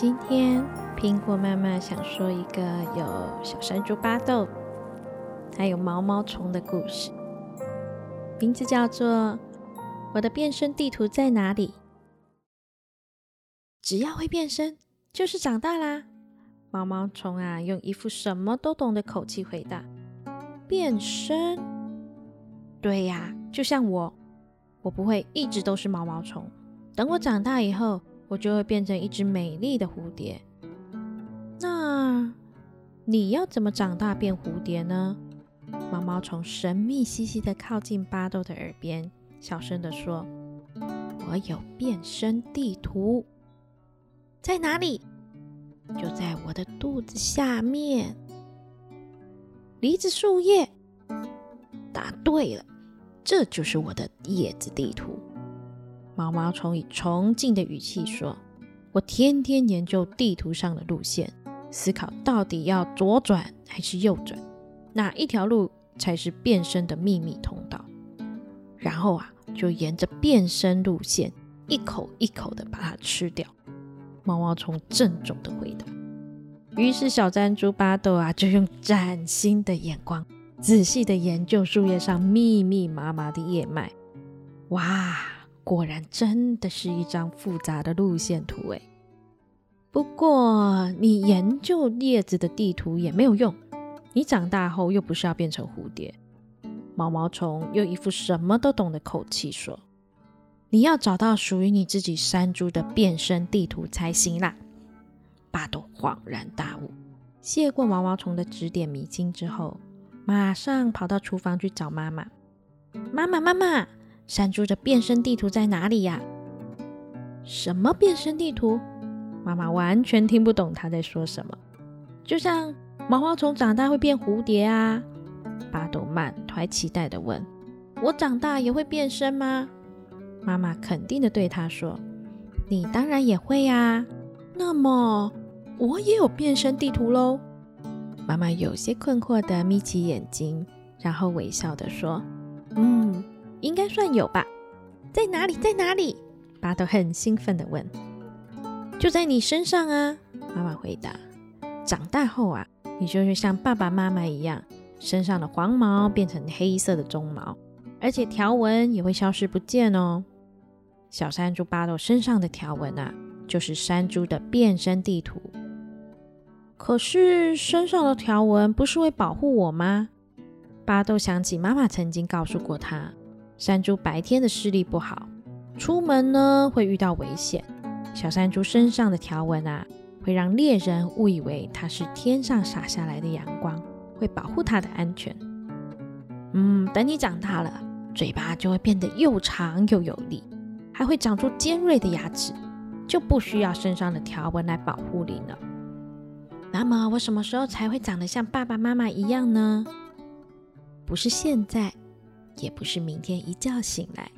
今天，苹果妈妈想说一个有小山猪巴豆，还有毛毛虫的故事，名字叫做《我的变身地图在哪里》。只要会变身，就是长大啦。毛毛虫啊，用一副什么都懂的口气回答：“变身？对呀，就像我，我不会一直都是毛毛虫。等我长大以后。”我就会变成一只美丽的蝴蝶。那你要怎么长大变蝴蝶呢？毛毛虫神秘兮兮的靠近巴豆的耳边，小声的说：“我有变身地图，在哪里？就在我的肚子下面。梨子树叶，答对了，这就是我的叶子地图。”毛毛虫以崇敬的语气说：“我天天研究地图上的路线，思考到底要左转还是右转，哪一条路才是变身的秘密通道。然后啊，就沿着变身路线一口一口的把它吃掉。”毛毛虫郑重的回答。于是小珍珠巴豆啊，就用崭新的眼光仔细的研究树叶上密密麻麻的叶脉。哇！果然真的是一张复杂的路线图诶。不过你研究叶子的地图也没有用，你长大后又不是要变成蝴蝶。毛毛虫又一副什么都懂的口气说：“你要找到属于你自己山猪的变身地图才行啦。”巴豆恍然大悟，谢过毛毛虫的指点迷津之后，马上跑到厨房去找妈妈。妈妈，妈妈。山猪的变身地图在哪里呀？什么变身地图？妈妈完全听不懂他在说什么。就像毛毛虫长大会变蝴蝶啊？巴豆满怀期待的问：“我长大也会变身吗？”妈妈肯定的对他说：“你当然也会呀。”那么我也有变身地图喽？妈妈有些困惑的眯起眼睛，然后微笑的说：“嗯。”应该算有吧，在哪里？在哪里？巴豆很兴奋地问。就在你身上啊！妈妈回答。长大后啊，你就会像爸爸妈妈一样，身上的黄毛变成黑色的鬃毛，而且条纹也会消失不见哦。小山猪巴豆身上的条纹啊，就是山猪的变身地图。可是身上的条纹不是为保护我吗？巴豆想起妈妈曾经告诉过他。山猪白天的视力不好，出门呢会遇到危险。小山猪身上的条纹啊，会让猎人误以为它是天上洒下来的阳光，会保护它的安全。嗯，等你长大了，嘴巴就会变得又长又有力，还会长出尖锐的牙齿，就不需要身上的条纹来保护你了。那么我什么时候才会长得像爸爸妈妈一样呢？不是现在。也不是明天一觉醒来，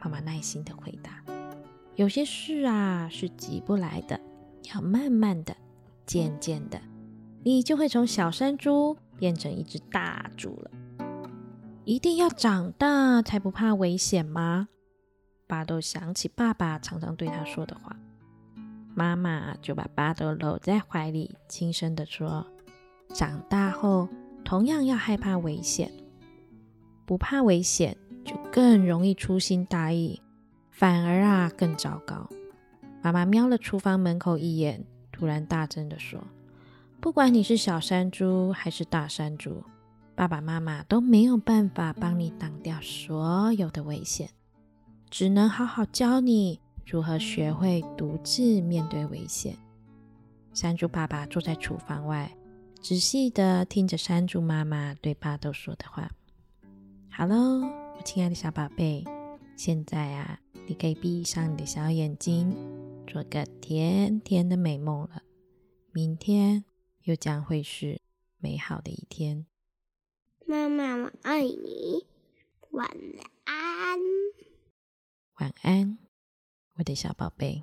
妈妈耐心的回答。有些事啊是急不来的，要慢慢的、渐渐的，你就会从小山猪变成一只大猪了。一定要长大才不怕危险吗？巴豆想起爸爸常常对他说的话，妈妈就把巴豆搂在怀里，轻声的说：“长大后同样要害怕危险。”不怕危险，就更容易粗心大意，反而啊更糟糕。妈妈瞄了厨房门口一眼，突然大声的说：“不管你是小山猪还是大山猪，爸爸妈妈都没有办法帮你挡掉所有的危险，只能好好教你如何学会独自面对危险。”山猪爸爸坐在厨房外，仔细的听着山猪妈妈对巴豆说的话。好喽，我亲爱的小宝贝，现在啊，你可以闭上你的小眼睛，做个甜甜的美梦了。明天又将会是美好的一天。妈妈，我爱你，晚安。晚安，我的小宝贝。